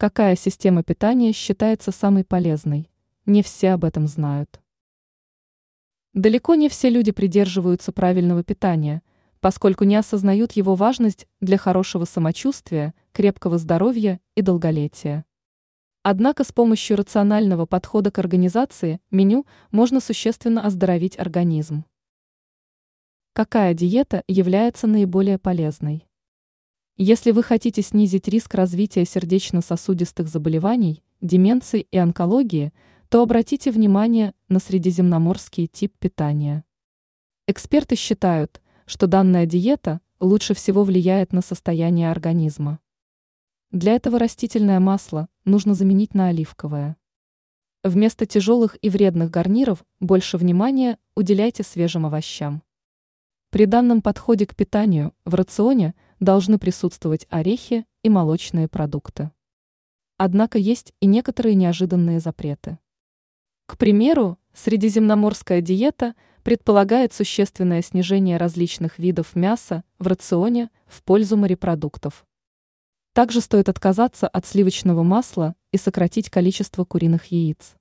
Какая система питания считается самой полезной? Не все об этом знают. Далеко не все люди придерживаются правильного питания, поскольку не осознают его важность для хорошего самочувствия, крепкого здоровья и долголетия. Однако с помощью рационального подхода к организации меню можно существенно оздоровить организм. Какая диета является наиболее полезной? Если вы хотите снизить риск развития сердечно-сосудистых заболеваний, деменции и онкологии, то обратите внимание на средиземноморский тип питания. Эксперты считают, что данная диета лучше всего влияет на состояние организма. Для этого растительное масло нужно заменить на оливковое. Вместо тяжелых и вредных гарниров больше внимания уделяйте свежим овощам. При данном подходе к питанию в рационе – должны присутствовать орехи и молочные продукты. Однако есть и некоторые неожиданные запреты. К примеру, средиземноморская диета предполагает существенное снижение различных видов мяса в рационе в пользу морепродуктов. Также стоит отказаться от сливочного масла и сократить количество куриных яиц.